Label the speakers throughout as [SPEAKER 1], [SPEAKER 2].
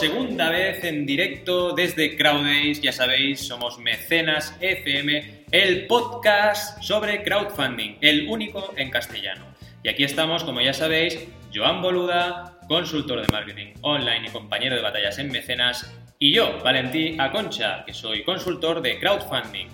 [SPEAKER 1] segunda vez en directo desde Crowdays, ya sabéis, somos Mecenas FM, el podcast sobre crowdfunding, el único en castellano. Y aquí estamos, como ya sabéis, Joan Boluda, consultor de marketing online y compañero de batallas en Mecenas, y yo, Valentí Aconcha, que soy consultor de crowdfunding.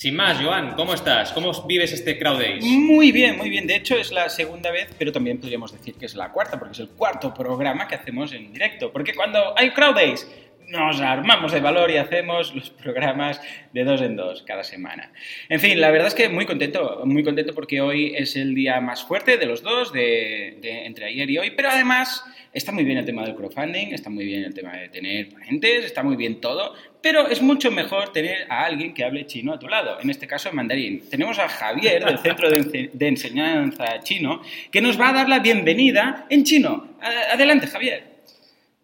[SPEAKER 1] Sin más, Joan, ¿cómo estás? ¿Cómo vives este Crowdays?
[SPEAKER 2] Muy bien, muy bien. De hecho, es la segunda vez, pero también podríamos decir que es la cuarta, porque es el cuarto programa que hacemos en directo. Porque cuando hay Crowdays, nos armamos de valor y hacemos los programas de dos en dos cada semana. En fin, la verdad es que muy contento, muy contento porque hoy es el día más fuerte de los dos, de, entre ayer y hoy, pero además está muy bien el tema del crowdfunding, está muy bien el tema de tener ponentes, está muy bien todo, pero es mucho mejor tener a alguien que hable chino a tu lado, en este caso mandarín. Tenemos a Javier del Centro de, Ense- de Enseñanza Chino, que nos va a dar la bienvenida en chino. Adelante, Javier.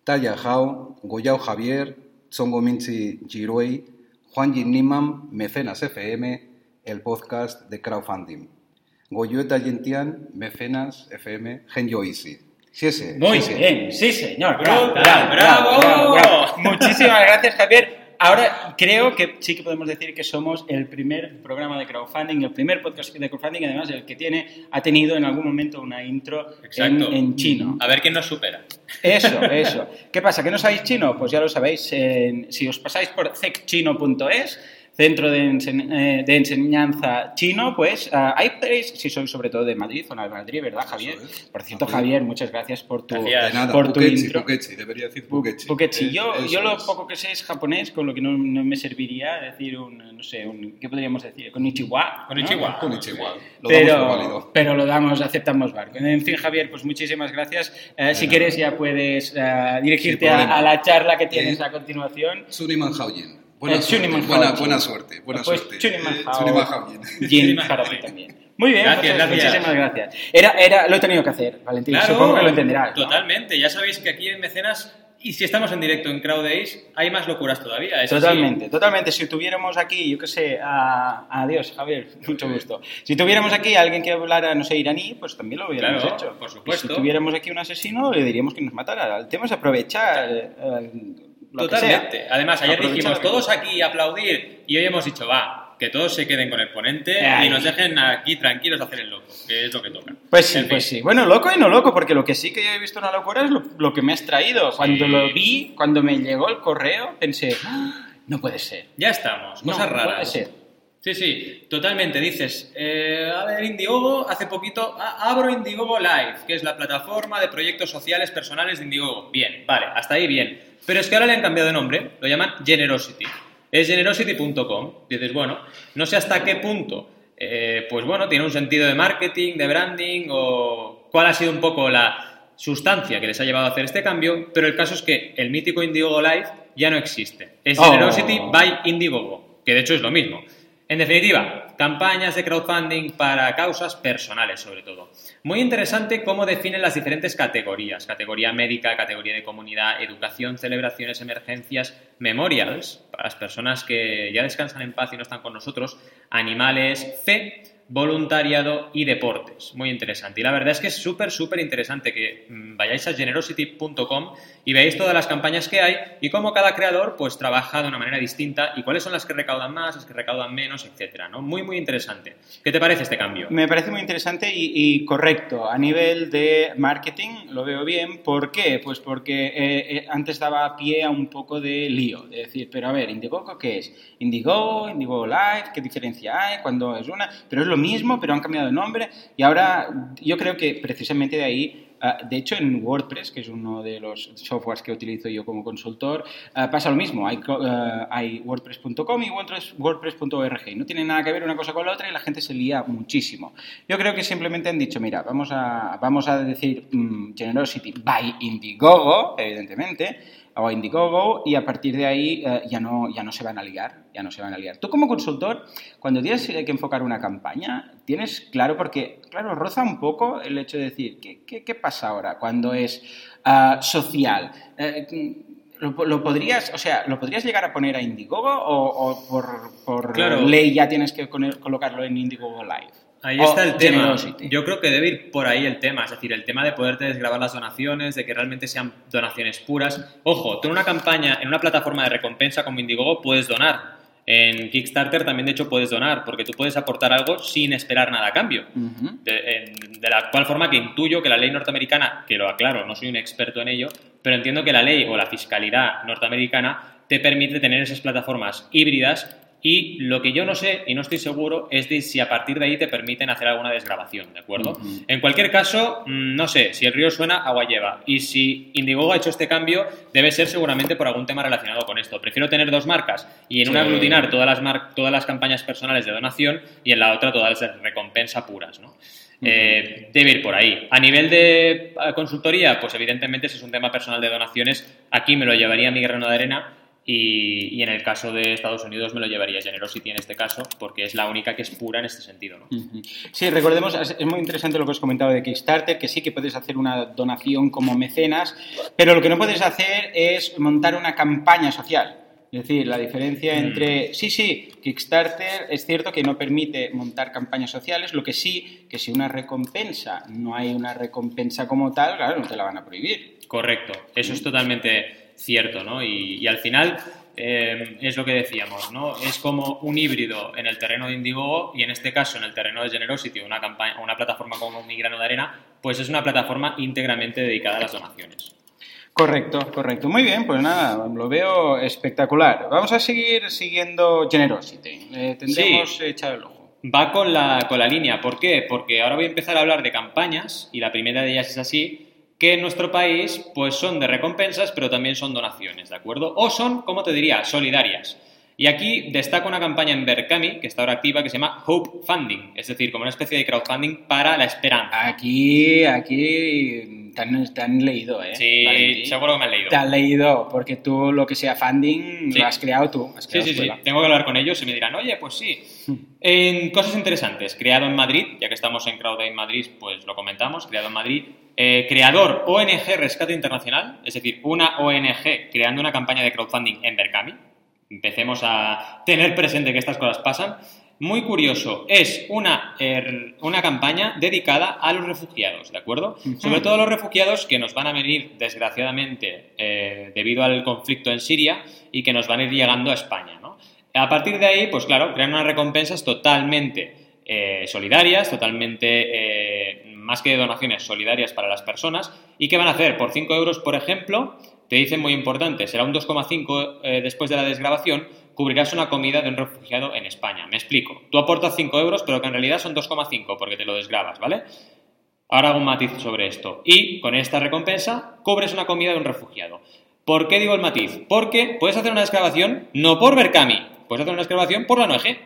[SPEAKER 3] 大家 Goyao Javier, Tsongominzi Giroy, Juan Nimam, Mecenas FM, el podcast de crowdfunding. Goyueta Yentian, Mecenas FM, Genio Sí, sí,
[SPEAKER 2] Muy
[SPEAKER 3] sí,
[SPEAKER 2] bien, sí, señor.
[SPEAKER 1] Bravo, bravo, bravo, bravo,
[SPEAKER 2] Muchísimas gracias, Javier. Ahora creo que sí que podemos decir que somos el primer programa de crowdfunding, el primer podcast de crowdfunding, además el que tiene, ha tenido en algún momento una intro en, en chino.
[SPEAKER 1] A ver quién nos supera.
[SPEAKER 2] Eso, eso. ¿Qué pasa? ¿Que no sabéis chino? Pues ya lo sabéis. si os pasáis por cecchino.es, centro de, ense- eh, de enseñanza chino, pues ah, ahí veréis, si sois sobre todo de Madrid, zona de Madrid, ¿verdad, Javier? Por cierto. Javier, muchas gracias por tu,
[SPEAKER 1] Gracias.
[SPEAKER 3] De nada,
[SPEAKER 2] por tu
[SPEAKER 3] Pukechi,
[SPEAKER 2] intro.
[SPEAKER 3] Pukechi, debería decir
[SPEAKER 2] Bu-
[SPEAKER 3] Pukechi.
[SPEAKER 2] Pukechi. Yo, lo
[SPEAKER 3] es.
[SPEAKER 2] poco que sé es japonés, con lo que no, no me serviría decir un, no sé, un, ¿qué podríamos decir? Konnichiwa. ¿no?
[SPEAKER 1] Konnichiwa.
[SPEAKER 3] Konnichiwa. Lo damos por
[SPEAKER 2] Pero,
[SPEAKER 3] válido.
[SPEAKER 2] pero lo damos, aceptamos barco. En fin, Javier, pues muchísimas gracias. Eh, si
[SPEAKER 3] nada.
[SPEAKER 2] quieres ya puedes eh, dirigirte a, la charla que tienes
[SPEAKER 3] Eh,
[SPEAKER 2] a continuación.
[SPEAKER 3] Suniman Haoyin. Buena,
[SPEAKER 2] Eh,
[SPEAKER 3] suerte, buena, buena suerte. Buena
[SPEAKER 2] Pues
[SPEAKER 3] suerte.
[SPEAKER 2] Chuniman
[SPEAKER 3] Eh,
[SPEAKER 2] para ti también. Muy bien,
[SPEAKER 1] Gracias,
[SPEAKER 2] muchas-
[SPEAKER 1] gracias.
[SPEAKER 2] muchísimas gracias. Era, era, lo he tenido que hacer, Valentín.
[SPEAKER 1] Claro,
[SPEAKER 2] Supongo que lo entenderás. ¿no?
[SPEAKER 1] Totalmente. Ya sabéis que aquí en Mecenas, y si estamos en directo en Crowdays, hay más locuras todavía. es así.
[SPEAKER 2] Totalmente, totalmente. Si tuviéramos aquí, yo qué sé, a... adiós, Javier, mucho gusto. Si tuviéramos aquí a alguien que hablara, no sé, iraní, pues también lo hubiéramos
[SPEAKER 1] Claro,
[SPEAKER 2] hecho.
[SPEAKER 1] por
[SPEAKER 2] Y
[SPEAKER 1] supuesto.
[SPEAKER 2] si tuviéramos aquí un asesino, le diríamos que nos matara. El tema es aprovechar. eh, lo que sea.
[SPEAKER 1] Totalmente. Además, ayer dijimos todos aquí aplaudir y hoy hemos dicho, va, que todos se queden con el ponente
[SPEAKER 2] Ay.
[SPEAKER 1] y nos dejen aquí tranquilos a hacer el loco, que es lo que toca.
[SPEAKER 2] Pues sí,
[SPEAKER 1] En fin.
[SPEAKER 2] pues sí. Bueno, loco y no loco, porque lo que sí que yo he visto una locura es lo, lo que me has traído. Cuando
[SPEAKER 1] Sí.
[SPEAKER 2] lo vi, cuando me llegó el correo, pensé, "Ah, no puede ser.
[SPEAKER 1] Ya estamos,
[SPEAKER 2] No,
[SPEAKER 1] cosas
[SPEAKER 2] no
[SPEAKER 1] raras.
[SPEAKER 2] puede ser.
[SPEAKER 1] Sí, sí, totalmente. Dices, eh, a ver, Indiegogo, hace poquito a- abro Indiegogo Live, que es la plataforma de proyectos sociales personales de Indiegogo. Bien, vale, hasta ahí bien. Pero es que ahora le han cambiado de nombre, lo llaman Generosity. Es generosity.com. Dices, bueno, no sé hasta qué punto, eh, pues bueno, tiene un sentido de marketing, de branding, o cuál ha sido un poco la sustancia que les ha llevado a hacer este cambio, pero el caso es que el mítico Indiegogo Live ya no existe. Es
[SPEAKER 2] Oh.
[SPEAKER 1] Generosity by Indiegogo, que de hecho es lo mismo. En definitiva, campañas de crowdfunding para causas personales, sobre todo. Muy interesante cómo definen las diferentes categorías. Categoría médica, categoría de comunidad, educación, celebraciones, emergencias, memorials, para las personas que ya descansan en paz y no están con nosotros, animales, fe, voluntariado y deportes. Muy interesante. Y la verdad es que es súper, súper interesante que mm, vayáis a generosity.com y veáis todas las campañas que hay y cómo cada creador pues trabaja de una manera distinta y cuáles son las que recaudan más, las que recaudan menos, etcétera, ¿no? Muy, muy interesante. ¿Qué te parece este cambio?
[SPEAKER 2] Me parece muy interesante y, correcto. A nivel de marketing lo veo bien. ¿Por qué? Pues porque eh, eh, antes daba pie a un poco de lío. De decir, pero a ver, Indiegogo, ¿qué es? Indiegogo, Indiegogo Live, ¿qué diferencia hay? cuando es una? Pero es lo mismo, pero han cambiado de nombre. Y ahora yo creo que precisamente de ahí Ah, de hecho, en WordPress, que es uno de los softwares que utilizo yo como consultor, ah, pasa lo mismo. Hay, ah, hay WordPress.com y WordPress- WordPress.org. No tiene nada que ver una cosa con la otra y la gente se lía muchísimo. Yo creo que simplemente han dicho, mira, vamos a, vamos a decir mm, Generosity by Indiegogo, evidentemente, o Indiegogo, y a partir de ahí eh, ya, no, ya no se van a liar, ya no se van a liar. Tú como consultor, cuando tienes que enfocar una campaña, tienes claro, porque, claro, roza un poco el hecho de decir, ¿qué, qué, qué pasa ahora cuando es ah, social? Eh, ¿Lo, lo podrías, o sea, ¿lo podrías llegar a poner a Indiegogo o, o por, por
[SPEAKER 1] Claro.
[SPEAKER 2] ley ya tienes que colocarlo en Indiegogo Live?
[SPEAKER 1] Ahí está el tema. Yo creo que debe ir por ahí el tema, es decir, el tema de poderte desgravar las donaciones, de que realmente sean donaciones puras. Ojo, tú en una campaña, en una plataforma de recompensa como Indiegogo puedes donar. En Kickstarter también, de hecho, puedes donar, porque tú puedes aportar algo sin esperar nada a cambio. De, de la actual forma que intuyo que la ley norteamericana, que lo aclaro, no soy un experto en ello, pero entiendo que la ley o la fiscalidad norteamericana te permite tener esas plataformas híbridas y lo que yo no sé y no estoy seguro es de si a partir de ahí te permiten hacer alguna desgrabación, ¿de acuerdo? En cualquier caso, mm, no sé, si el río suena, agua lleva. Y si Indiegogo ha hecho este cambio, debe ser seguramente por algún tema relacionado con esto. Prefiero tener dos marcas y en una aglutinar todas las, mar- todas las campañas personales de donación y en la otra todas las de recompensa puras, ¿no? Eh, debe ir por ahí. A nivel de eh, consultoría, pues evidentemente si es un tema personal de donaciones, aquí me lo llevaría mi grano de arena y, y en el caso de Estados Unidos me lo llevaría Generosity en este caso, porque es la única que es pura en este sentido, ¿no?
[SPEAKER 2] Sí, recordemos, es muy interesante lo que os comentado de Kickstarter, que sí que puedes hacer una donación como mecenas, pero lo que no puedes hacer es montar una campaña social. Es decir, la diferencia
[SPEAKER 1] Mm.
[SPEAKER 2] entre... Sí, sí, Kickstarter es cierto que no permite montar campañas sociales, lo que sí, que si una recompensa no hay una recompensa como tal, claro, no te la van a prohibir.
[SPEAKER 1] Correcto, eso es totalmente cierto, ¿no? Y, y al final eh, es lo que decíamos, ¿no? Es como un híbrido en el terreno de Indiegogo y en este caso en el terreno de Generosity, una, campaña, una plataforma como Mi Grano de Arena, pues es una plataforma íntegramente dedicada a las donaciones.
[SPEAKER 2] Correcto, correcto. Muy bien, pues nada, lo veo espectacular. Vamos a seguir siguiendo Generosity. Eh, tendremos
[SPEAKER 1] Sí.
[SPEAKER 2] echado el ojo.
[SPEAKER 1] Va con la, con la línea, ¿por qué? Porque ahora voy a empezar a hablar de campañas y la primera de ellas es así, que en nuestro país pues son de recompensas pero también son donaciones, ¿de acuerdo? O son, como te diría, solidarias. Y aquí destaca una campaña en Berkami, que está ahora activa, que se llama Hope Funding, es decir, como una especie de crowdfunding para la esperanza.
[SPEAKER 2] Aquí, aquí te han, te han leído, ¿eh?
[SPEAKER 1] Sí,
[SPEAKER 2] Valentín?
[SPEAKER 1] seguro que me han leído.
[SPEAKER 2] Te han leído, porque tú lo que sea funding
[SPEAKER 1] Sí.
[SPEAKER 2] lo has creado tú. has
[SPEAKER 1] Sí,
[SPEAKER 2] creado
[SPEAKER 1] sí, sí.
[SPEAKER 2] escuela.
[SPEAKER 1] Tengo que hablar con ellos y me dirán, oye, pues sí. En cosas interesantes, creado en Madrid, ya que estamos en Crowd Day Madrid, pues lo comentamos, creado en Madrid. Eh, creador ONG Rescate Internacional, es decir, una ONG creando una campaña de crowdfunding en Berkami. Empecemos a tener presente que estas cosas pasan. Muy curioso, es una, er, una campaña dedicada a los refugiados, ¿de acuerdo? Sobre todo a los refugiados que nos van a venir, desgraciadamente, eh, debido al conflicto en Siria y que nos van a ir llegando a España, ¿no? A partir de ahí, pues claro, crean unas recompensas totalmente eh, solidarias, totalmente, eh, más que donaciones solidarias para las personas. ¿Y qué van a hacer? Por 5 euros, por ejemplo, te dicen muy importante, será un 2,5 eh, después de la desgrabación, cubrirás una comida de un refugiado en España. Me explico. Tú aportas 5 euros, pero que en realidad son 2,5 porque te lo desgrabas, ¿vale? Ahora hago un matiz sobre esto. Y con esta recompensa cubres una comida de un refugiado. ¿Por qué digo el matiz? Porque puedes hacer una desgrabación no por Berkami, puedes hacer una desgrabación por la ONG.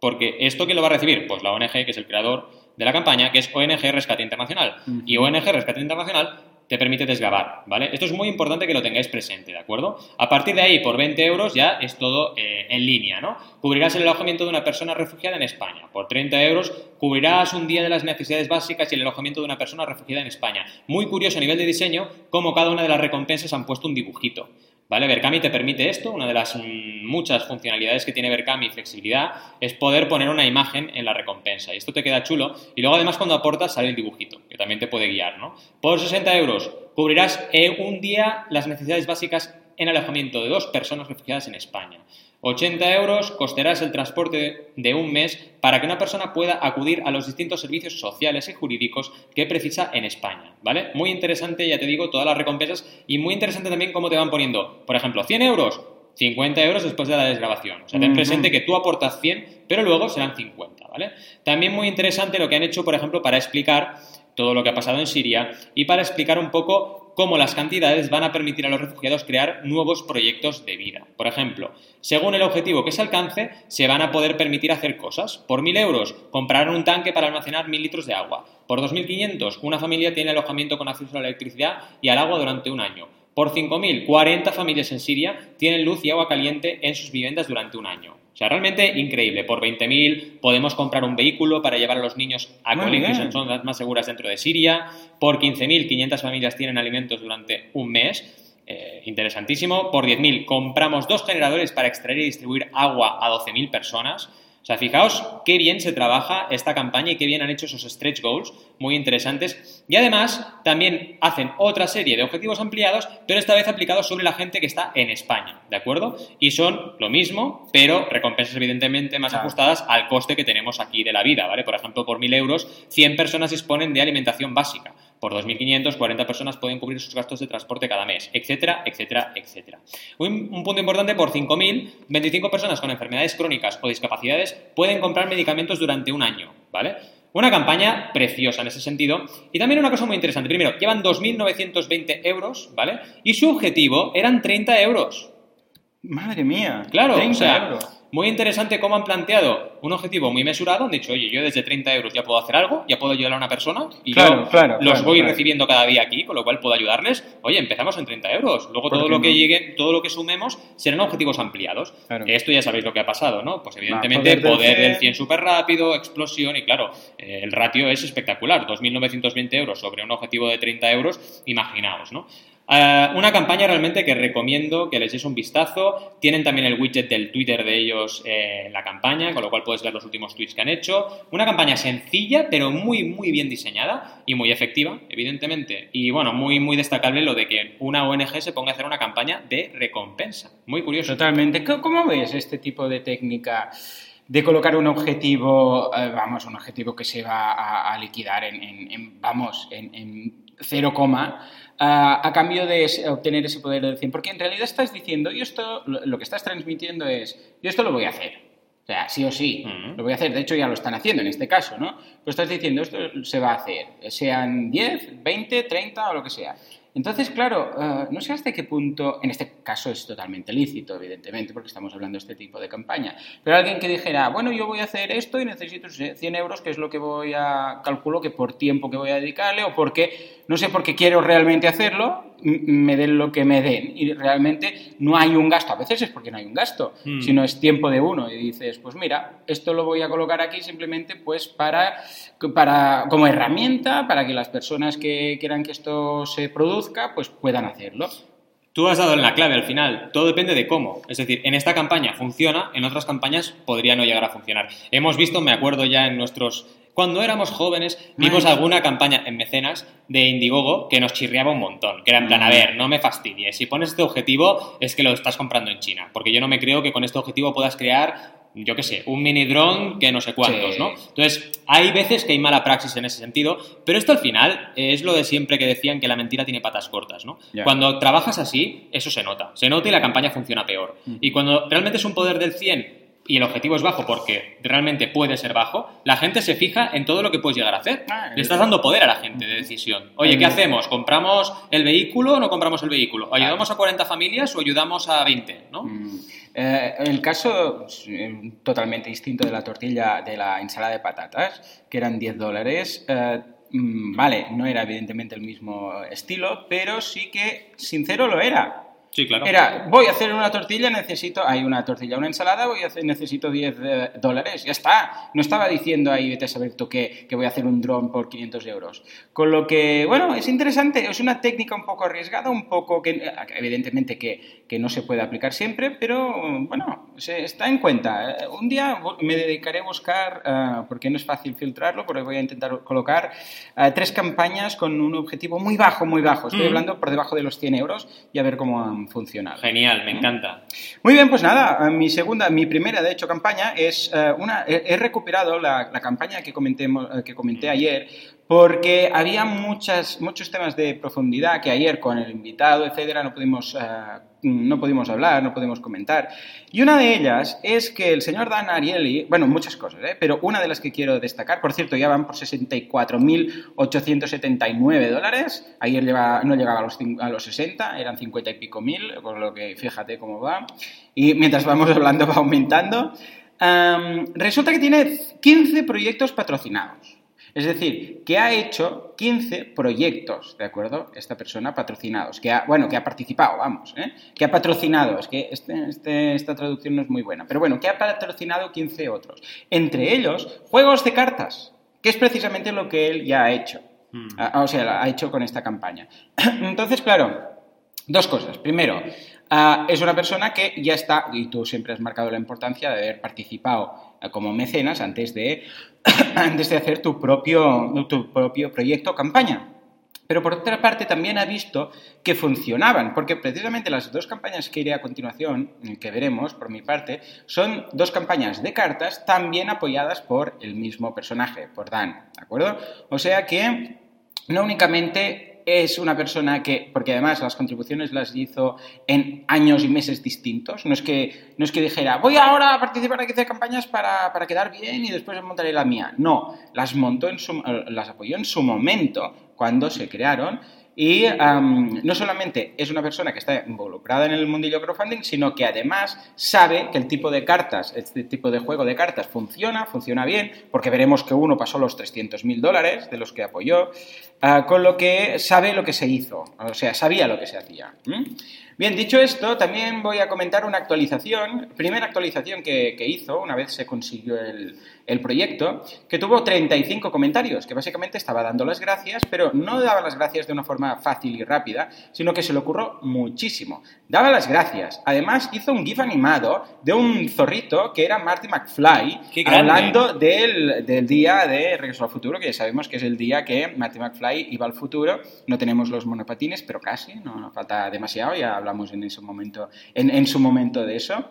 [SPEAKER 1] Porque esto quién lo va a recibir? Pues la ONG, que es el creador de la campaña, que es ONG Rescate Internacional. Y ONG Rescate Internacional te permite desgrabar, ¿vale? Esto es muy importante que lo tengáis presente, ¿de acuerdo? A partir de ahí, por 20 euros ya es todo eh, en línea, ¿no? Cubrirás el alojamiento de una persona refugiada en España. Por 30 euros cubrirás un día de las necesidades básicas y el alojamiento de una persona refugiada en España. Muy curioso a nivel de diseño cómo cada una de las recompensas han puesto un dibujito. ¿Vale? Te permite esto, una de las mm, muchas funcionalidades que tiene Berkami flexibilidad es poder poner una imagen en la recompensa y esto te queda chulo y luego además cuando aportas sale el dibujito que también te puede guiar, ¿no? Por 60 euros cubrirás eh, un día las necesidades básicas en alojamiento de dos personas refugiadas en España. 80 euros costarás el transporte de un mes para que una persona pueda acudir a los distintos servicios sociales y jurídicos que precisa en España, ¿vale? Muy interesante, ya te digo, todas las recompensas y muy interesante también cómo te van poniendo, por ejemplo, 100 euros, 50 euros después de la desgrabación. O sea, ten presente que tú aportas 100, pero luego serán 50, ¿vale? También muy interesante lo que han hecho, por ejemplo, para explicar todo lo que ha pasado en Siria y para explicar un poco cómo las cantidades van a permitir a los refugiados crear nuevos proyectos de vida. Por ejemplo, según el objetivo que se alcance, se van a poder permitir hacer cosas. Por 1.000 euros, comprar un tanque para almacenar 1.000 litros de agua. Por 2.500, una familia tiene alojamiento con acceso a la electricidad y al agua durante un año. Por 5.000, 40 familias en Siria tienen luz y agua caliente en sus viviendas durante un año. O sea, realmente increíble. Por 20.000 podemos comprar un vehículo para llevar a los niños a
[SPEAKER 2] Muy
[SPEAKER 1] colegios en zonas más seguras dentro de Siria. Por 15.000, 500 familias tienen alimentos durante un mes. Eh, interesantísimo. Por 10.000 compramos dos generadores para extraer y distribuir agua a 12.000 personas. O sea, fijaos qué bien se trabaja esta campaña y qué bien han hecho esos stretch goals, muy interesantes. Y además también hacen otra serie de objetivos ampliados, pero esta vez aplicados sobre la gente que está en España, ¿de acuerdo? Y son lo mismo, pero recompensas evidentemente más ajustadas al coste que tenemos aquí de la vida, ¿vale? Por ejemplo, por 1.000 euros, 100 personas disponen de alimentación básica. Por 2.500, 40 personas pueden cubrir sus gastos de transporte cada mes, etcétera, etcétera, etcétera. Un, un punto importante, por 5.000, 25 personas con enfermedades crónicas o discapacidades pueden comprar medicamentos durante un año, ¿vale? Una campaña preciosa en ese sentido. Y también una cosa muy interesante. Primero, llevan 2.920 euros, ¿vale? Y su objetivo eran 30 euros.
[SPEAKER 2] Madre mía.
[SPEAKER 1] Claro,
[SPEAKER 2] 30
[SPEAKER 1] o sea,
[SPEAKER 2] euros.
[SPEAKER 1] muy interesante cómo han planteado un objetivo muy mesurado. Han dicho, oye, yo desde 30 euros ya puedo hacer algo, ya puedo ayudar a una persona y
[SPEAKER 2] Claro,
[SPEAKER 1] yo
[SPEAKER 2] claro,
[SPEAKER 1] los
[SPEAKER 2] claro,
[SPEAKER 1] voy recibiendo cada día aquí, con lo cual puedo ayudarles. Oye, empezamos en 30 euros. Luego
[SPEAKER 2] ¿Por
[SPEAKER 1] todo lo que
[SPEAKER 2] no?
[SPEAKER 1] llegue, todo lo que sumemos serán objetivos ampliados. Esto ya sabéis lo que ha pasado, ¿no? Pues evidentemente
[SPEAKER 2] poder del
[SPEAKER 1] poder del
[SPEAKER 2] 100.
[SPEAKER 1] 100 súper rápido, explosión y claro, eh, el ratio es espectacular. 2.920 euros sobre un objetivo de 30 euros, imaginaos, ¿no? Eh, una campaña realmente que recomiendo que les deis un vistazo. Tienen también el widget del Twitter de ellos eh, en la campaña, con lo cual puedes ver los últimos tweets que han hecho. Una campaña sencilla, pero muy, muy bien diseñada y muy efectiva, evidentemente. Y bueno, muy, muy destacable lo de que una ONG se ponga a hacer una campaña de recompensa. Muy curioso.
[SPEAKER 2] Totalmente. ¿Cómo- ¿Cómo ves este tipo de técnica de colocar un objetivo, eh, vamos, un objetivo que se va a, liquidar en, vamos, en 0, a, a cambio de obtener ese poder del 100? Porque en realidad estás diciendo, y esto, lo, que estás transmitiendo es, yo esto lo voy a hacer. O sea, sí o sí, lo voy a hacer. De hecho, ya lo están haciendo en este caso, ¿no? Pero estás diciendo, esto se va a hacer, sean 10, 20, 30 o lo que sea. Entonces, claro, eh, no sé hasta qué punto, en este caso es totalmente lícito, evidentemente, porque estamos hablando de este tipo de campaña, pero alguien que dijera, bueno, yo voy a hacer esto y necesito 100 euros, que es lo que voy a, calculo que por tiempo que voy a dedicarle o porque, no sé, porque quiero realmente hacerlo, me den lo que me den. Y realmente no hay un gasto, a veces es porque no hay un gasto,
[SPEAKER 1] Hmm.
[SPEAKER 2] sino es tiempo de uno. Y dices, pues mira, esto lo voy a colocar aquí simplemente pues para, para como herramienta para que las personas que quieran que esto se produzca pues puedan hacerlo.
[SPEAKER 1] Tú has dado en la clave al final, todo depende de cómo. Es decir, en esta campaña funciona, en otras campañas podría no llegar a funcionar. Hemos visto, me acuerdo ya en nuestros... Cuando éramos jóvenes, vimos
[SPEAKER 2] Ay.
[SPEAKER 1] alguna campaña en mecenas de Indiegogo que nos chirriaba un montón. Que era en plan, a ver, no me fastidies. Si pones este objetivo, es que lo estás comprando en China. Porque yo no me creo que con este objetivo puedas crear, yo qué sé, un mini dron que no sé cuántos,
[SPEAKER 2] Sí.
[SPEAKER 1] ¿no? Entonces, hay veces que hay mala praxis en ese sentido, pero esto al final es lo de siempre que decían que la mentira tiene patas cortas, ¿no? Cuando trabajas así, eso se nota. Se nota y la campaña funciona peor. Y cuando realmente es un poder del 100 y el objetivo es bajo porque realmente puede ser bajo, la gente se fija en todo lo que puedes llegar a hacer.
[SPEAKER 2] Ah,
[SPEAKER 1] Le estás dando poder a la gente de decisión. Oye, ¿qué hacemos? ¿Compramos el vehículo o no compramos el vehículo? ¿Ayudamos a 40 familias o ayudamos a 20? ¿no?
[SPEAKER 2] Mm. Eh, el caso eh, totalmente distinto de la tortilla de la ensalada de patatas, que eran 10 dólares. eh, mm, vale, no era evidentemente el mismo estilo, pero sí que sincero lo era.
[SPEAKER 1] Sí, claro.
[SPEAKER 2] Era, voy a hacer una tortilla, necesito, hay una tortilla, una ensalada, voy a hacer, necesito 10 eh, dólares, ya está. No estaba diciendo ahí, vete a saber tú qué, que voy a hacer un dron por 500 euros. Con lo que, bueno, es interesante, es una técnica un poco arriesgada, un poco que, evidentemente que, que no se puede aplicar siempre, pero bueno, se está en cuenta. Un día me dedicaré a buscar, eh, porque no es fácil filtrarlo, porque voy a intentar colocar eh, tres campañas con un objetivo muy bajo, muy bajo. Estoy
[SPEAKER 1] Mm.
[SPEAKER 2] hablando por debajo de los 100 euros y a ver cómo han funcionado.
[SPEAKER 1] Genial, me encanta.
[SPEAKER 2] Muy bien, pues nada, eh, mi segunda, mi primera, de hecho, campaña es eh, una. He, he recuperado la, la campaña que, comentemos, eh, que comenté ayer porque había muchas, muchos temas de profundidad que ayer con el invitado, etcétera, no pudimos, eh, no pudimos hablar, no pudimos comentar. Y una de ellas es que el señor Dan Ariely, bueno, muchas cosas, ¿eh? pero una de las que quiero destacar, por cierto, ya van por 64.879 dólares. Ayer lleva- no llegaba a los, a los 60, eran 50 y pico mil, con lo que fíjate cómo va. Y mientras vamos hablando va aumentando. Am, resulta que tiene 15 proyectos patrocinados. Es decir, que ha hecho 15 proyectos, ¿de acuerdo? Esta persona patrocinados, que ha, bueno, que ha participado, vamos, ¿eh? que ha patrocinado, es que este- este- esta traducción no es muy buena, pero bueno, que ha patrocinado 15 otros. Entre ellos, juegos de cartas, que es precisamente lo que él ya ha hecho.
[SPEAKER 1] Mm.
[SPEAKER 2] Ah, o sea, ha hecho con esta campaña. Entonces, claro, dos cosas. Primero, ah, es una persona que ya está, y tú siempre has marcado la importancia de haber participado ah, como mecenas antes de, antes de hacer tu propio, tu propio proyecto o campaña. Pero por otra parte también ha visto que funcionaban, porque precisamente las dos campañas que iré a continuación, que veremos por mi parte, son dos campañas de cartas también apoyadas por el mismo personaje, por Dan, ¿de acuerdo? O sea que no únicamente es una persona que, porque además las contribuciones las hizo en años y meses distintos, no es que, no es que dijera, voy ahora a participar aquí de campañas para, para quedar bien y después montaré la mía. No, las montó en su, las apoyó en su momento, cuando se crearon, y no solamente es una persona que está involucrada en el mundillo crowdfunding, sino que además sabe que el tipo de cartas, este tipo de juego de cartas funciona, funciona bien, porque veremos que uno pasó los 300.000 dólares de los que apoyó, ah, con lo que sabe lo que se hizo, o sea, sabía lo que se hacía. Bien, dicho esto, también voy a comentar una actualización, primera actualización que, hizo una vez se consiguió el, proyecto, que tuvo 35 comentarios, que básicamente estaba dando las gracias, pero no daba las gracias de una forma fácil y rápida, sino que se le ocurrió muchísimo. Daba las gracias. Además, hizo un GIF animado de un zorrito que era Marty McFly, hablando del, del, día de Regreso al Futuro, que ya sabemos que es el día que Marty McFly iba al futuro. No tenemos los monopatines, pero casi, no falta demasiado, ya hablamos en, ese momento, en, su momento de eso.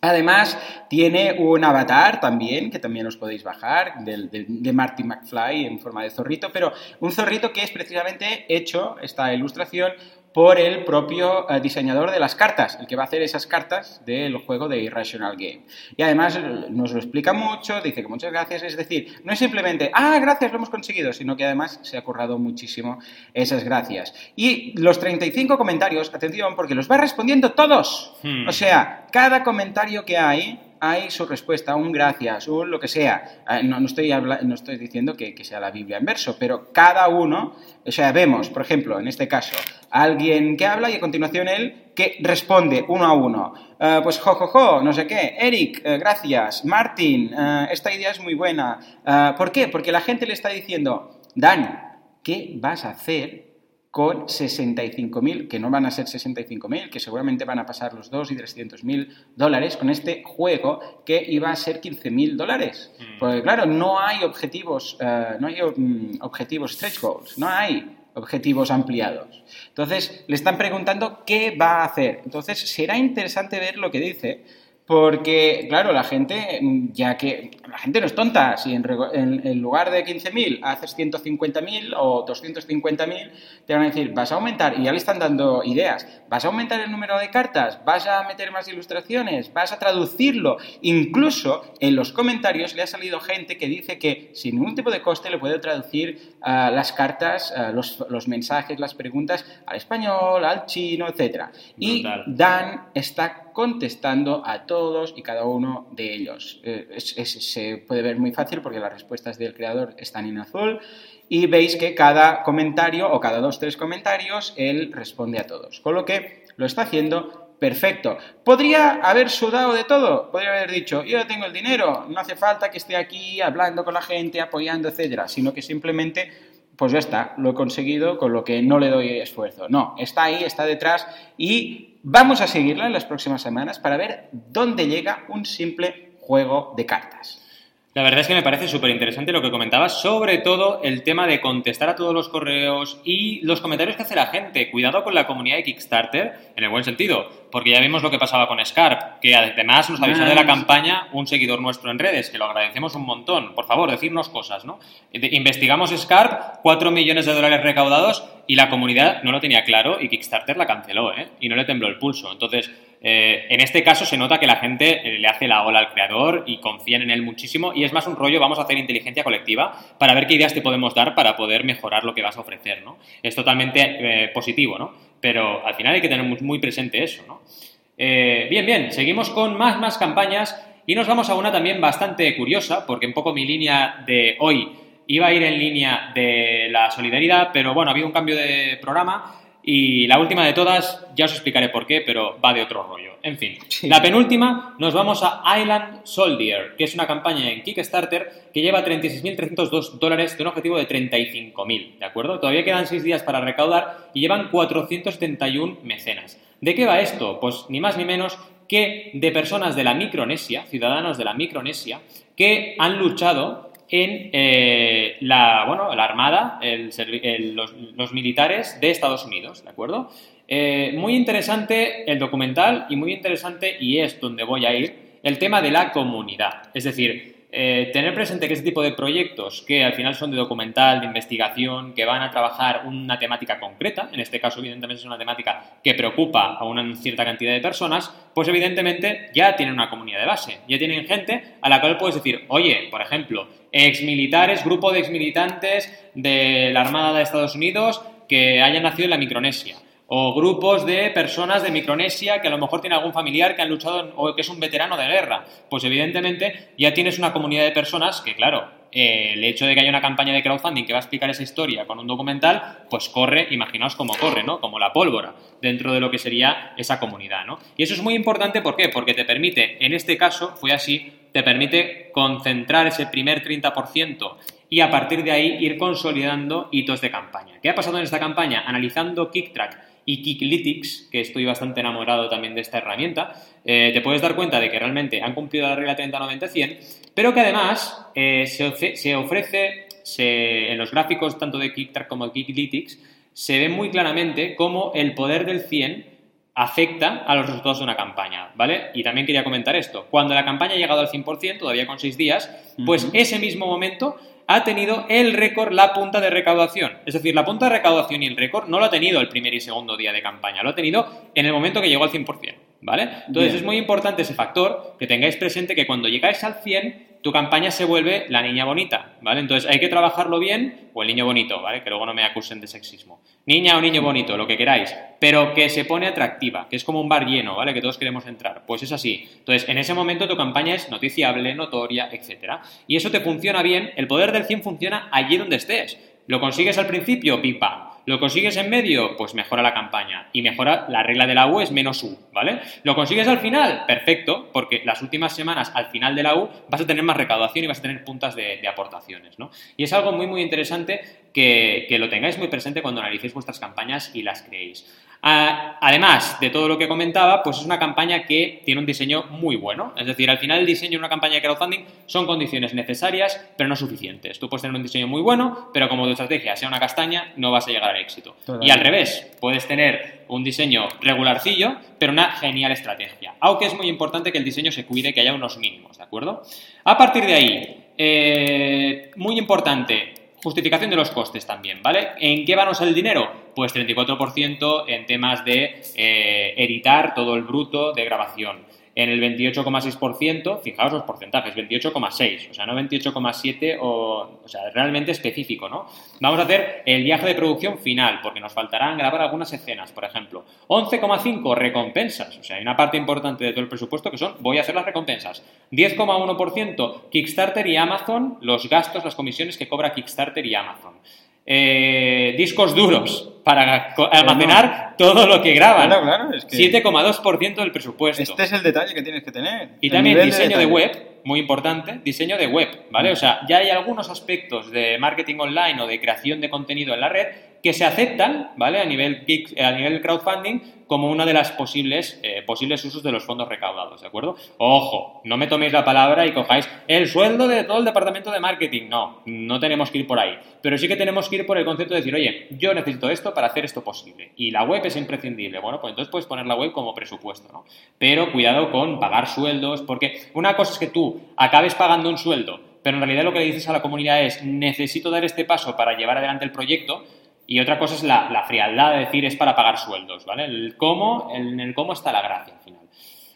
[SPEAKER 2] Además, tiene un avatar también, que también os podéis bajar, de, de, Marty McFly en forma de zorrito, pero un zorrito que es precisamente hecho, esta ilustración, por el propio eh, diseñador de las cartas, el que va a hacer esas cartas del juego de Irrational Game. Y además eh, nos lo explica mucho, dice que muchas gracias, es decir, no es simplemente, ah, gracias, lo hemos conseguido, sino que además se ha currado muchísimo esas gracias. Y los 35 comentarios, atención, porque los va respondiendo todos. Hmm. O sea, cada comentario que hay hay su respuesta, un gracias, un lo que sea. Ah, no, estoy, no estoy diciendo que, sea la Biblia en verso, pero cada uno, o sea, vemos, por ejemplo, en este caso, alguien que habla y a continuación él que responde uno a uno. Ah, pues jo, jo, jo, no sé qué. Eric, eh, gracias. Martin, eh, esta idea es muy buena. Ah, ¿Por qué? Porque la gente le está diciendo, Dan, ¿qué vas a hacer con 65.000, que no van a ser 65.000, que seguramente van a pasar los 2 y 300.000 dólares con este juego que iba a ser 15.000 dólares. Mm. Porque claro, no hay objetivos, eh, no hay mm, objetivos stretch goals, no hay objetivos ampliados. Entonces, le están preguntando qué va a hacer. Entonces, será interesante ver lo que dice, porque, claro, la gente, ya que la gente no es tonta, si en, lugar de 15.000 haces 150.000 o 250.000, te van a decir, vas a aumentar, y ya le están dando ideas, vas a aumentar el número de cartas, vas a meter más ilustraciones, vas a traducirlo. Incluso en los comentarios le ha salido gente que dice que sin ningún tipo de coste le puede traducir ah, las cartas, ah, los, los, mensajes, las preguntas al español, al chino, etc. Y Dan está contestando a todos y cada uno de ellos. Eh, se puede ver muy fácil porque las respuestas del creador están en azul y veis que cada comentario o cada dos, tres comentarios él responde a todos. Con lo que lo está haciendo perfecto. ¿Podría haber sudado de todo? Podría haber dicho, yo tengo el dinero, no hace falta que esté aquí hablando con la gente, apoyando, etcétera, sino que simplemente pues ya está, lo he conseguido con lo que no le doy esfuerzo. No, está ahí, está detrás y vamos a seguirla en las próximas semanas para ver dónde llega un simple juego de cartas.
[SPEAKER 1] La verdad es que me parece súper interesante lo que comentabas, sobre todo el tema de contestar a todos los correos y los comentarios que hace la gente. Cuidado con la comunidad de Kickstarter, en el buen sentido, porque ya vimos lo que pasaba con Scarp, que además nos avisó de la campaña un seguidor nuestro en redes, que lo agradecemos un montón. Por favor, decirnos cosas, ¿no? Investigamos Scarp, 4 millones de dólares recaudados y la comunidad no lo tenía claro y Kickstarter la canceló, ¿eh? Y no le tembló el pulso. Entonces, eh, en este caso se nota que la gente eh, le hace la ola al creador y confían en él muchísimo y es más un rollo, vamos a hacer inteligencia colectiva para ver qué ideas te podemos dar para poder mejorar lo que vas a ofrecer, ¿no? Es totalmente eh, positivo, ¿no? Pero al final hay que tener muy, presente eso, ¿no? bien, bien, seguimos con más, más campañas y nos vamos a una también bastante curiosa porque un poco mi línea de hoy iba a ir en línea de la solidaridad, pero bueno, ha habido un cambio de programa y la última de todas, ya os explicaré por qué, pero va de otro rollo. En fin, la penúltima nos vamos a Island Soldier, que es una campaña en Kickstarter que lleva 36.302 dólares de un objetivo de 35.000, ¿de acuerdo? Todavía quedan 6 días para recaudar y llevan 471 mecenas. ¿De qué va esto? Pues ni más ni menos que de personas de la Micronesia, ciudadanos de la Micronesia, que han luchado en eh, la, bueno, la Armada, los, militares de Estados Unidos, ¿de acuerdo? Eh, muy interesante el documental y muy interesante, y es donde voy a ir, el tema de la comunidad. Es decir, eh, tener presente que este tipo de proyectos, que al final son de documental, de investigación, que van a trabajar una temática concreta, en este caso evidentemente es una temática que preocupa a una cierta cantidad de personas, pues evidentemente ya tienen una comunidad de base, ya tienen gente a la cual puedes decir, oye, por ejemplo, exmilitares, grupo de exmilitantes de la Armada de Estados Unidos que hayan nacido en la Micronesia o grupos de personas de Micronesia que a lo mejor tiene algún familiar que han luchado o que es un veterano de guerra. Pues evidentemente ya tienes una comunidad de personas que, claro, eh, el hecho de que haya una campaña de crowdfunding que va a explicar esa historia con un documental, pues corre, imaginaos cómo corre, ¿no? Como la pólvora dentro de lo que sería esa comunidad, ¿no? Y eso es muy importante, ¿por qué? Porque te permite, en este caso, fue así, te permite concentrar ese primer 30% y a partir de ahí ir consolidando hitos de campaña. ¿Qué ha pasado en esta campaña? Analizando KickTrack y Kicklytics, que estoy bastante enamorado también de esta herramienta, eh, te puedes dar cuenta de que realmente han cumplido la regla 30-90-100, pero que además eh, se, ofrece en los gráficos tanto de KickTrack como de Kicklytics, se ve muy claramente cómo el poder del 100 afecta a los resultados de una campaña, ¿vale? Y también quería comentar esto. Cuando la campaña ha llegado al 100%, todavía con 6 días, pues ese mismo momento ha tenido el récord la punta de recaudación. Es decir, la punta de recaudación y el récord no lo ha tenido el primer y segundo día de campaña, lo ha tenido en el momento que llegó al 100%, ¿vale? Entonces es muy importante ese factor, que tengáis presente que cuando llegáis al 100, tu campaña se vuelve la niña bonita, ¿vale? Entonces hay que trabajarlo bien, o el niño bonito, ¿vale? Que luego no me acusen de sexismo. Niña o niño bonito, lo que queráis, pero que se pone atractiva, que es como un bar lleno, ¿vale? Que todos queremos entrar. Pues es así. Entonces, en ese momento tu campaña es noticiable, notoria, etc. Y eso te funciona bien, el poder del 100 funciona allí donde estés. Lo consigues al principio, pim pam. ¿Lo consigues en medio? Pues mejora la campaña y mejora la regla de la U es menos U, ¿vale? ¿Lo consigues al final? Perfecto, porque las últimas semanas al final de la U vas a tener más recaudación y vas a tener puntas de, aportaciones, ¿no? Y es algo muy, muy interesante que, que lo tengáis muy presente cuando analicéis vuestras campañas y las creéis. Además de todo lo que comentaba, pues es una campaña que tiene un diseño muy bueno. Es decir, al final el diseño de una campaña de crowdfunding son condiciones necesarias, pero no suficientes. Tú puedes tener un diseño muy bueno, pero como tu estrategia sea una castaña, no vas a llegar al éxito. Y al revés, puedes tener un diseño regularcillo, pero una genial estrategia. Aunque es muy importante que el diseño se cuide, que haya unos mínimos, ¿de acuerdo? A partir de ahí, eh, muy importante, Justificación de los costes también, ¿vale? ¿En qué va el dinero? Pues 34% en temas de eh, editar todo el bruto de grabación en el 28,6%, fijaos los porcentajes, 28,6, o sea, no 28,7 o, o sea, realmente específico, ¿no? Vamos a hacer el viaje de producción final, porque nos faltarán grabar algunas escenas, por ejemplo. 11,5 recompensas, o sea, hay una parte importante de todo el presupuesto que son, voy a hacer las recompensas. 10,1% Kickstarter y Amazon, los gastos, las comisiones que cobra Kickstarter y Amazon. Eh, discos duros para almacenar todo lo que graban.
[SPEAKER 2] Claro, claro, es
[SPEAKER 1] 7,2% del presupuesto.
[SPEAKER 2] Este es el detalle que tienes que tener.
[SPEAKER 1] Y también diseño de, web, muy importante, diseño de web, ¿vale? O sea, ya hay algunos aspectos de marketing online o de creación de contenido en la red que se aceptan, ¿vale? A nivel, a nivel crowdfunding como una de las posibles, eh, posibles usos de los fondos recaudados, ¿de acuerdo? Ojo, no me toméis la palabra y cojáis el sueldo de todo el departamento de marketing. No, no tenemos que ir por ahí. Pero sí que tenemos que ir por el concepto de decir, oye, yo necesito esto para hacer esto posible. Y la web es imprescindible. Bueno, pues entonces puedes poner la web como presupuesto, ¿no? Pero cuidado con pagar sueldos, porque una cosa es que tú acabes pagando un sueldo, pero en realidad lo que le dices a la comunidad es, necesito dar este paso para llevar adelante el proyecto, y otra cosa es la, frialdad de decir es para pagar sueldos, ¿vale? El cómo, en el cómo está la gracia al final.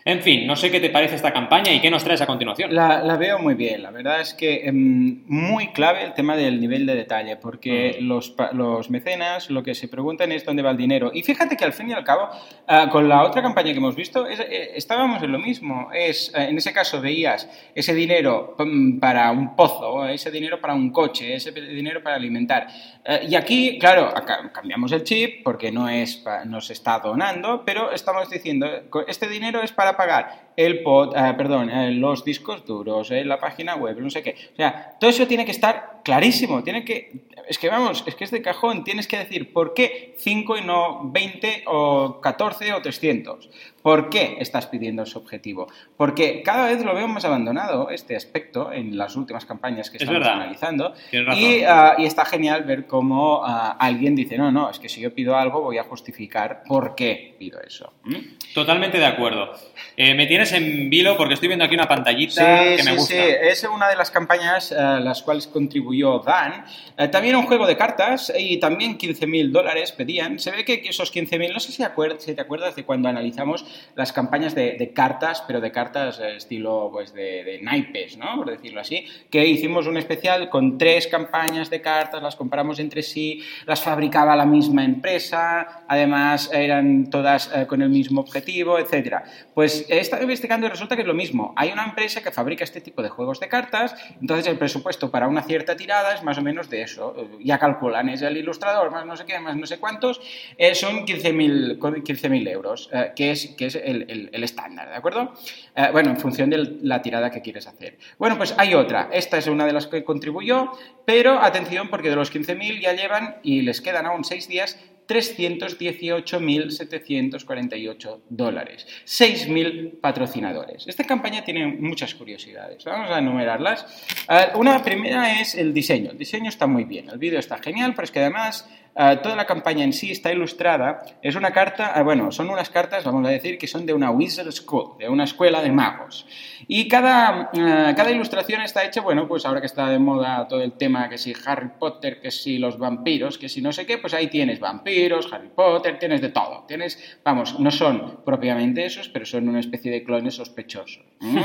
[SPEAKER 1] En fin, no sé qué te parece esta campaña y qué nos traes a continuación.
[SPEAKER 2] La, veo muy bien. La verdad es que em, muy clave el tema del nivel de detalle, porque los, los, mecenas lo que se preguntan es dónde va el dinero. Y fíjate que al fin y al cabo, ah, con la otra campaña que hemos visto, eh, estábamos en lo mismo. Es, eh, en ese caso veías ese dinero mm, para un pozo, ese dinero para un coche, ese dinero para alimentar. Eh, y aquí, claro, acá cambiamos el chip porque no es, nos está donando, pero estamos diciendo, este dinero es para pagar el pod, eh, perdón, eh, los discos duros, eh, la página web, no sé qué. O sea, todo eso tiene que estar clarísimo, tiene que, es que vamos, es que es de cajón, tienes que decir por qué 5 y no 20 o 14 o 300. ¿Por qué estás pidiendo ese objetivo? Porque cada vez lo veo más abandonado este aspecto en las últimas campañas que
[SPEAKER 1] Es
[SPEAKER 2] estamos analizando. Y, y está genial ver cómo ah, alguien dice, no, no, es que si yo pido algo voy a justificar por qué pido eso. ¿Mm?
[SPEAKER 1] Totalmente de acuerdo. Eh, me tienes en vilo porque estoy viendo aquí una pantallita que me gusta.
[SPEAKER 2] sí, es una de las campañas a las cuales contribuyó Dan. Eh, también un juego de cartas y también 15.000 dólares pedían. Se ve que esos 15.000, no sé si, si te acuerdas de cuando analizamos las campañas de, de cartas, pero de cartas eh, estilo pues de, de naipes, ¿no? Por decirlo así, que hicimos un especial con tres campañas de cartas, las comparamos entre sí, las fabricaba la misma empresa, además eran todas eh, con el mismo objetivo, etcétera. Pues he estado investigando y resulta que es lo mismo. Hay una empresa que fabrica este tipo de juegos de cartas, entonces el presupuesto para una cierta tirada es más o menos de eso. Ya calculan, es el ilustrador, más no sé qué, más no sé cuántos, eh, son 15.000 con 15.000 euros, eh, que es, que es el estándar, ¿de acuerdo? Eh, bueno, en función de la tirada que quieres hacer. Bueno, pues hay otra. Esta es una de las que contribuyó, pero atención porque de los 15.000 ya llevan y les quedan aún 6 días 318.748 dólares. 6.000 patrocinadores. Esta campaña tiene muchas curiosidades. Vamos a enumerarlas. Eh, una primera es el diseño. El diseño está muy bien. El vídeo está genial, pero es que además eh, toda la campaña en sí está ilustrada. Es una carta, eh, bueno, son unas cartas, vamos a decir, que son de una Wizard School, de una escuela de magos. Y cada, eh, cada ilustración está hecha, bueno, pues ahora que está de moda todo el tema, que si Harry Potter, que si los vampiros, que si no sé qué, pues ahí tienes vampiros, Harry Potter, tienes de todo. Tienes, vamos, no son propiamente esos, pero son una especie de clones sospechosos. ¿Mm?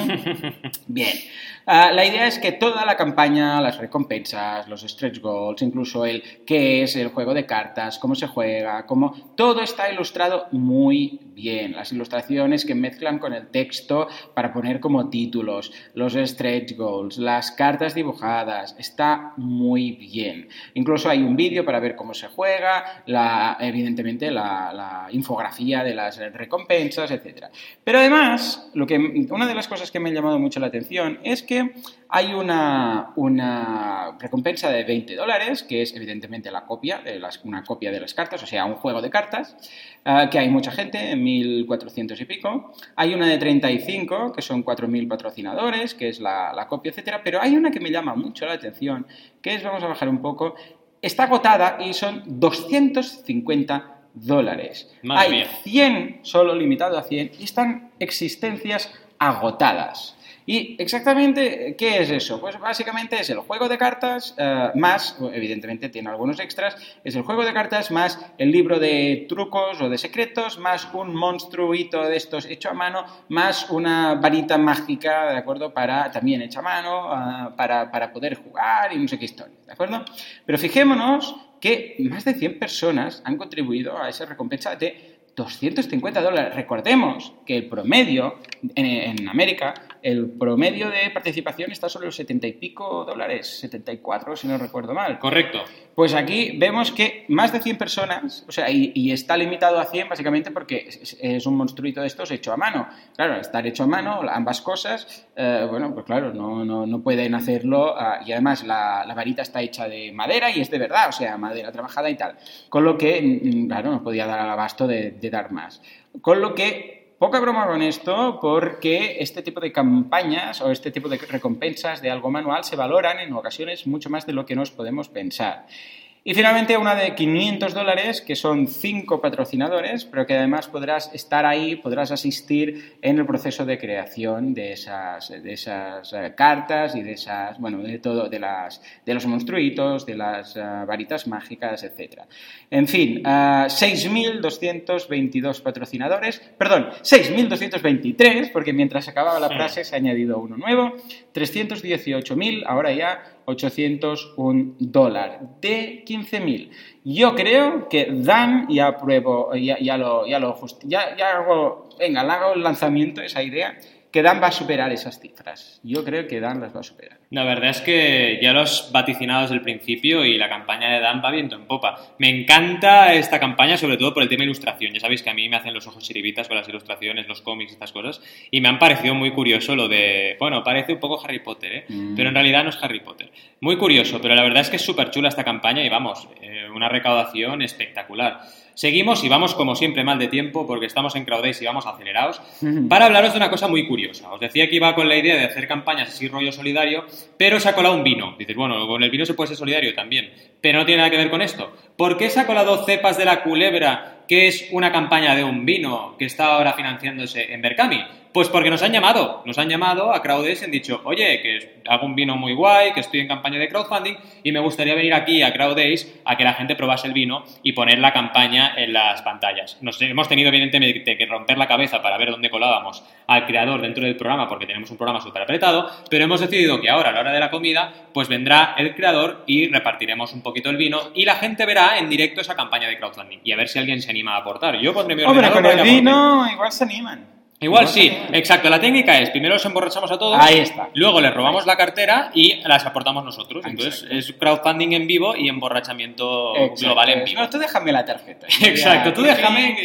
[SPEAKER 2] Bien. La idea es que toda la campaña, las recompensas, los stretch goals, incluso el qué es el juego de cartas, cómo se juega, cómo todo está ilustrado muy bien. Las ilustraciones que mezclan con el texto para poner como títulos, los stretch goals, las cartas dibujadas, está muy bien. Incluso hay un vídeo para ver cómo se juega, la, evidentemente la, la infografía de las recompensas, etc. Pero además, lo que, una de las cosas que me ha llamado mucho la atención es que hay una, una recompensa de 20 dólares, que es evidentemente la copia, de las, una copia de las cartas, o sea, un juego de cartas, ah, que hay mucha gente, 1.400 y pico. Hay una de 35, que son 4.000 patrocinadores, que es la, la copia, etcétera. Pero hay una que me llama mucho la atención, que es, vamos a bajar un poco, está agotada y son 250 dólares.
[SPEAKER 1] Madre
[SPEAKER 2] hay
[SPEAKER 1] mía.
[SPEAKER 2] 100, solo limitado a 100, y están existencias agotadas. ¿Y exactamente qué es eso? Pues básicamente es el juego de cartas eh, más, evidentemente tiene algunos extras, es el juego de cartas más el libro de trucos o de secretos, más un monstruito de estos hecho a mano, más una varita mágica, ¿de acuerdo? Para, también hecha a mano, ah, para, para poder jugar y no sé qué historia, ¿de acuerdo? Pero fijémonos que más de 100 personas han contribuido a esa recompensa de 250 dólares. Recordemos que el promedio en, en América, el promedio de participación está sobre los 70 y pico dólares, 74 si no recuerdo mal.
[SPEAKER 1] Correcto.
[SPEAKER 2] Pues aquí vemos que más de 100 personas, o sea, y, y está limitado a 100 básicamente porque es, es un monstruito de estos hecho a mano. Claro, estar hecho a mano, ambas cosas, eh, bueno, pues claro, no, no, no pueden hacerlo. ah, y además la, la varita está hecha de madera y es de verdad, o sea, madera trabajada y tal. Con lo que, mm, claro, no podía dar al abasto de, de dar más. Con lo que Poca broma con esto porque este tipo de campañas o este tipo de recompensas de algo manual se valoran en ocasiones mucho más de lo que nos podemos pensar. Y finalmente una de 500 dólares, que son cinco patrocinadores, pero que además podrás estar ahí, podrás asistir en el proceso de creación de esas, de esas eh, cartas y de esas, bueno, de todo, de, las, de los monstruitos, de las eh, varitas mágicas, etc. En fin, eh, 6.222 patrocinadores, perdón, 6.223, porque mientras acababa la frase se ha añadido uno nuevo, 318.000, ahora ya 801 dólar de 15.000. Yo creo que Dan, ya apruebo, ya, lo, ya lo ya, ya hago, venga, le hago el lanzamiento, esa idea, que Dan va a superar esas cifras. Yo creo que Dan las va a superar.
[SPEAKER 1] La verdad es que ya lo has vaticinado desde el principio y la campaña de Dan va viento en popa. Me encanta esta campaña, sobre todo por el tema ilustración. Ya sabéis que a mí me hacen los ojos chiribitas con las ilustraciones, los cómics, estas cosas. Y me han parecido muy curioso lo de. Bueno, parece un poco Harry Potter, ¿eh?
[SPEAKER 2] Mm.
[SPEAKER 1] Pero en realidad no es Harry Potter. Muy curioso, pero la verdad es que es súper chula esta campaña y vamos, eh, una recaudación espectacular. Seguimos y vamos como siempre mal de tiempo porque estamos en Crowdays y vamos acelerados para hablaros de una cosa muy curiosa. Os decía que iba con la idea de hacer campañas así rollo solidario, pero se ha colado un vino. Dices, bueno, con el vino se puede ser solidario también, pero no tiene nada que ver con esto. ¿Por qué se ha colado Cepas de la Culebra, que es una campaña de un vino que está ahora financiándose en Berkami? Pues porque nos han llamado, nos han llamado a Crowdays y han dicho, oye, que hago un vino muy guay, que estoy en campaña de crowdfunding y me gustaría venir aquí a Crowdays a que la gente probase el vino y poner la campaña en las pantallas. Nos hemos tenido evidentemente que romper la cabeza para ver dónde colábamos al creador dentro del programa porque tenemos un programa súper apretado, pero hemos decidido que ahora a la hora de la comida pues vendrá el creador y repartiremos un poquito el vino y la gente verá en directo esa campaña de crowdfunding y a ver si alguien se anima a aportar. Yo pondré mi
[SPEAKER 2] Hombre, con el vino igual se animan.
[SPEAKER 1] Igual sí, exacto. La técnica es, primero los emborrachamos a todos,
[SPEAKER 2] Ahí está.
[SPEAKER 1] luego les robamos la cartera y las aportamos nosotros. Entonces
[SPEAKER 2] Exacto.
[SPEAKER 1] es crowdfunding en vivo y emborrachamiento
[SPEAKER 2] Exacto.
[SPEAKER 1] global en vivo.
[SPEAKER 2] No, tú déjame la tarjeta.
[SPEAKER 1] Exacto, tú déjame.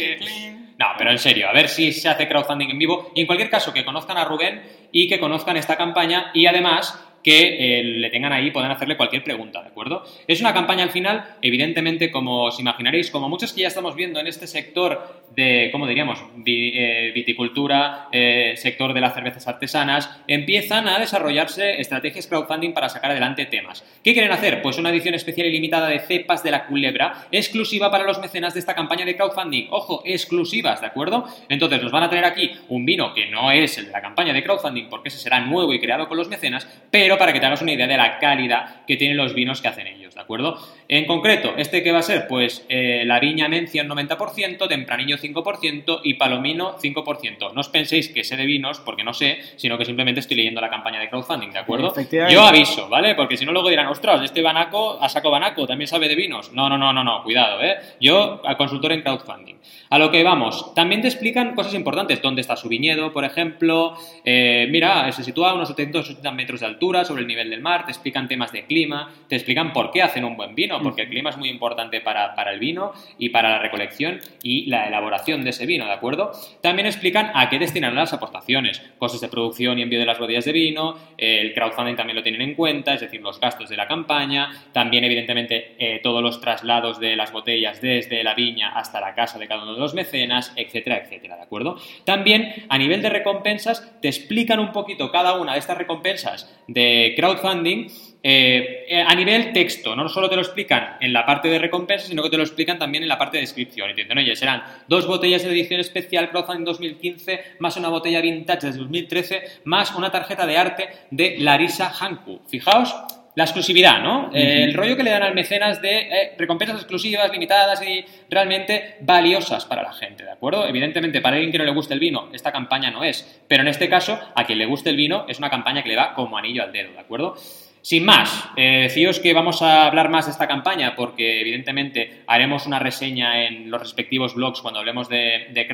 [SPEAKER 1] No, pero en serio, a ver si se hace crowdfunding en vivo. Y en cualquier caso, que conozcan a Rubén y que conozcan esta campaña y además que eh, le tengan ahí, puedan hacerle cualquier pregunta, ¿de acuerdo? Es una campaña al final, evidentemente, como os imaginaréis, como muchos que ya estamos viendo en este sector de, ¿cómo diríamos?, eh, viticultura, eh, sector de las cervezas artesanas, empiezan a desarrollarse estrategias crowdfunding para sacar adelante temas. ¿Qué quieren hacer? Pues una edición especial y limitada de cepas de la culebra, exclusiva para los mecenas de esta campaña de crowdfunding. Ojo, exclusivas, ¿de acuerdo? Entonces nos van a tener aquí un vino que no es el de la campaña de crowdfunding, porque ese será nuevo y creado con los mecenas, pero para que te hagas una idea de la calidad que tienen los vinos que hacen ellos, ¿de acuerdo? En concreto, ¿este qué va a ser? Pues eh, la viña Mencia un 90%, Tempranillo 5% y Palomino 5%. No os penséis que sé de vinos, porque no sé, sino que simplemente estoy leyendo la campaña de crowdfunding, ¿de acuerdo? Yo aviso, ¿vale? Porque si no luego dirán, ostras, este banaco, a saco banaco, también sabe de vinos. No, no, no, no, no, cuidado, ¿eh? Yo, a consultor en crowdfunding. A lo que vamos, también te explican cosas importantes, dónde está su viñedo, por ejemplo, eh, mira, se sitúa a unos 780 metros de altura sobre el nivel del mar, te explican temas de clima, te explican por qué hacen un buen vino, porque el clima es muy importante para, para el vino y para la recolección y la elaboración de ese vino, ¿de acuerdo? También explican a qué destinan las aportaciones, costes de producción y envío de las botellas de vino, el crowdfunding también lo tienen en cuenta, es decir, los gastos de la campaña, también evidentemente eh, todos los traslados de las botellas desde la viña hasta la casa de cada uno de los mecenas, etcétera, etcétera, ¿de acuerdo? También a nivel de recompensas te explican un poquito cada una de estas recompensas de crowdfunding eh, eh, a nivel texto, no solo te lo explican en la parte de recompensas, sino que te lo explican también en la parte de descripción. Y te dicen, oye, serán dos botellas de edición especial crowdfunding 2015, más una botella vintage de 2013, más una tarjeta de arte de Larisa Hanku. Fijaos la exclusividad, ¿no? Eh, el rollo que le dan al mecenas de eh, recompensas exclusivas, limitadas y realmente valiosas para la gente, ¿de acuerdo? Evidentemente, para alguien que no le guste el vino, esta campaña no es. Pero en este caso, a quien le guste el vino, es una campaña que le va como anillo al dedo, ¿de acuerdo? Sin más, eh, que vamos a hablar más de esta campaña porque evidentemente haremos una reseña en los respectivos blogs cuando hablemos de, de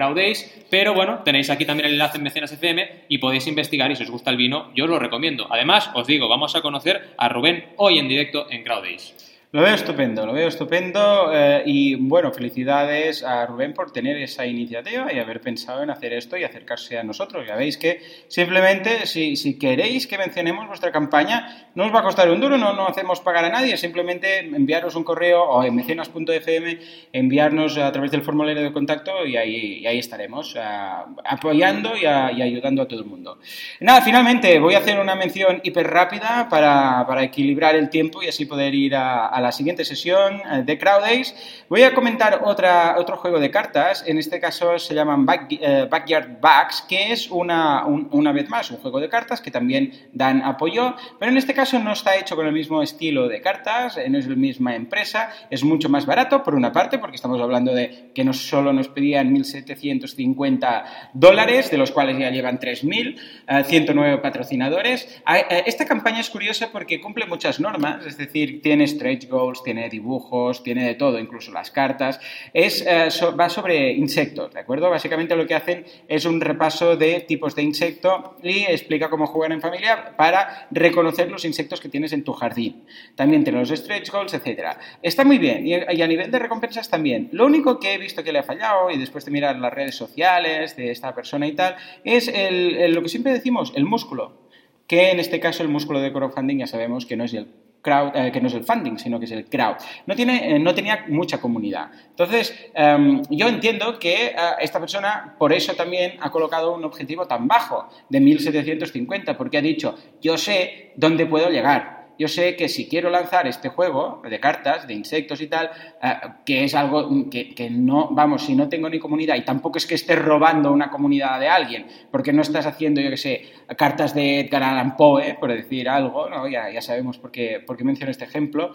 [SPEAKER 1] pero bueno, tenéis aquí también el enlace en Mecenas FM y podéis investigar y si os gusta el vino, yo os lo recomiendo. Además, os digo, vamos a conocer a Rubén hoy en directo en Crowdays.
[SPEAKER 2] Lo veo estupendo, lo veo estupendo eh, y bueno, felicidades a Rubén por tener esa iniciativa y haber pensado en hacer esto y acercarse a nosotros. Ya veis que simplemente si, si queréis que mencionemos vuestra campaña, no os va a costar un duro, no, no hacemos pagar a nadie, simplemente enviaros un correo o en mecenas.fm, enviarnos a través del formulario de contacto y ahí, y ahí estaremos ah, apoyando y, a- y ayudando a todo el mundo. Nada, finalmente voy a hacer una mención hiper rápida para, para equilibrar el tiempo y así poder ir a, a la siguiente sesión eh, de Crowdays. Voy a comentar otra, otro juego de cartas, en este caso se llaman Back- eh, Backyard Bags, que es una, un- una vez más un juego de cartas que también dan apoyo, pero en este caso no está hecho con el mismo estilo de cartas, eh, no es la misma empresa, es mucho más barato por una parte, porque estamos hablando de que no solo nos pedían 1.750 dólares, de los cuales ya llevan 3.000, eh, 109 patrocinadores. Eh, Esta campaña es curiosa porque cumple muchas normas, es decir, tiene stretch goals, tiene dibujos, tiene de todo, incluso las cartas. Es, eh, va sobre insectos, ¿de acuerdo? Básicamente lo que hacen es un repaso de tipos de insecto y explica cómo jugar en familia para reconocer los insectos que tienes en tu jardín. También tiene los stretch goals, etc. Está muy bien y, a nivel de recompensas también. Lo único que he visto que le ha fallado y después de mirar las redes sociales de esta persona y tal, es lo que siempre decimos, el músculo que en este caso el músculo de crowdfunding ya sabemos que no es el crowd, eh, que no es el funding, sino que es el crowd. No, tiene, eh, no tenía mucha comunidad. Entonces, em, yo entiendo que eh, esta persona por eso también ha colocado un objetivo tan bajo de 1750, porque ha dicho, yo sé dónde puedo llegar yo sé que si quiero lanzar este juego de cartas, de insectos y tal, eh, que es algo que, no, vamos, si no tengo ni comunidad y tampoco es que estés robando una comunidad de alguien, porque no estás haciendo, yo qué sé, cartas de Edgar Allan Poe, por decir algo, ¿no? ya, sabemos por qué menciono este ejemplo,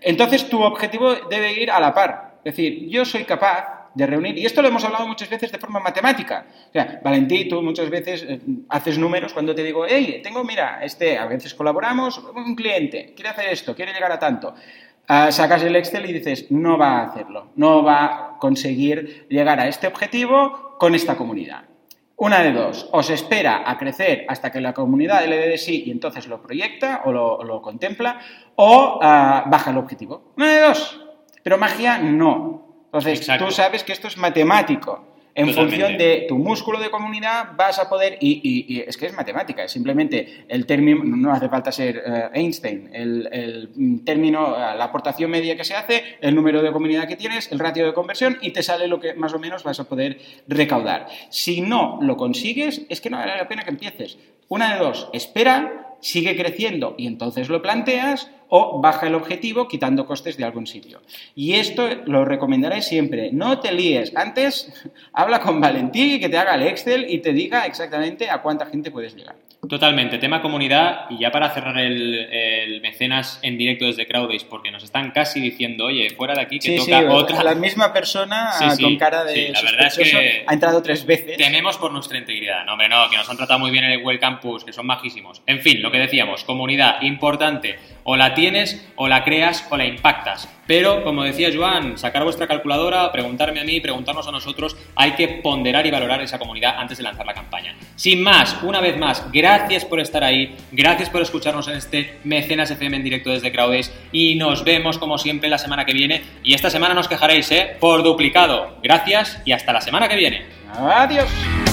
[SPEAKER 2] entonces tu objetivo debe ir a la par. Es decir, yo soy capaz de reunir, y esto lo hemos hablado muchas veces de forma matemática. O sea, Valentí, tú muchas veces eh, haces números cuando te digo, hey, tengo, mira, este, a veces colaboramos, un cliente, quiere hacer esto, quiere llegar a tanto. Ah, sacas el Excel y dices, no va a hacerlo, no va a conseguir llegar a este objetivo con esta comunidad. Una de dos, o se espera a crecer hasta que la comunidad le dé de sí y entonces lo proyecta o lo, contempla, o ah, baja el objetivo. Una de dos. Pero magia no. Entonces, tú sabes que esto es matemático. En función de tu músculo de comunidad vas a poder, y, es que es matemática, es simplemente el término, no hace falta ser eh, Einstein, el, término, eh, la aportación media que se hace, el número de comunidad que tienes, el ratio de conversión y te sale lo que más o menos vas a poder recaudar. Si no lo consigues, es que no vale la pena que empieces. Una de dos, espera, sigue creciendo y entonces lo planteas o baja el objetivo quitando costes de algún sitio. Y esto lo recomendaré siempre. No te líes. Antes habla con Valentín y que te haga el Excel y te diga exactamente a cuánta gente puedes llegar.
[SPEAKER 1] Totalmente, tema comunidad y ya para cerrar el, mecenas en directo desde Crowdays, porque nos están casi diciendo, oye, fuera de aquí que toca otra.
[SPEAKER 2] La misma persona con cara de
[SPEAKER 1] la verdad es que
[SPEAKER 2] ha entrado tres veces.
[SPEAKER 1] Tememos por nuestra integridad, no hombre, no, que nos han tratado muy bien en el Well Campus, que son majísimos. En fin, lo que decíamos, comunidad importante, o la tienes, o la creas, o la impactas. Pero, como decía Joan, sacar vuestra calculadora, preguntarme a mí, preguntarnos a nosotros, hay que ponderar y valorar esa comunidad antes de lanzar la campaña. Sin más, una vez más, gracias por estar ahí, gracias por escucharnos en este Mecenas FM en directo desde Crowdays y nos vemos como siempre la semana que viene. Y esta semana nos quejaréis, ¿eh? Por duplicado. Gracias y hasta la semana que viene.
[SPEAKER 2] Adiós.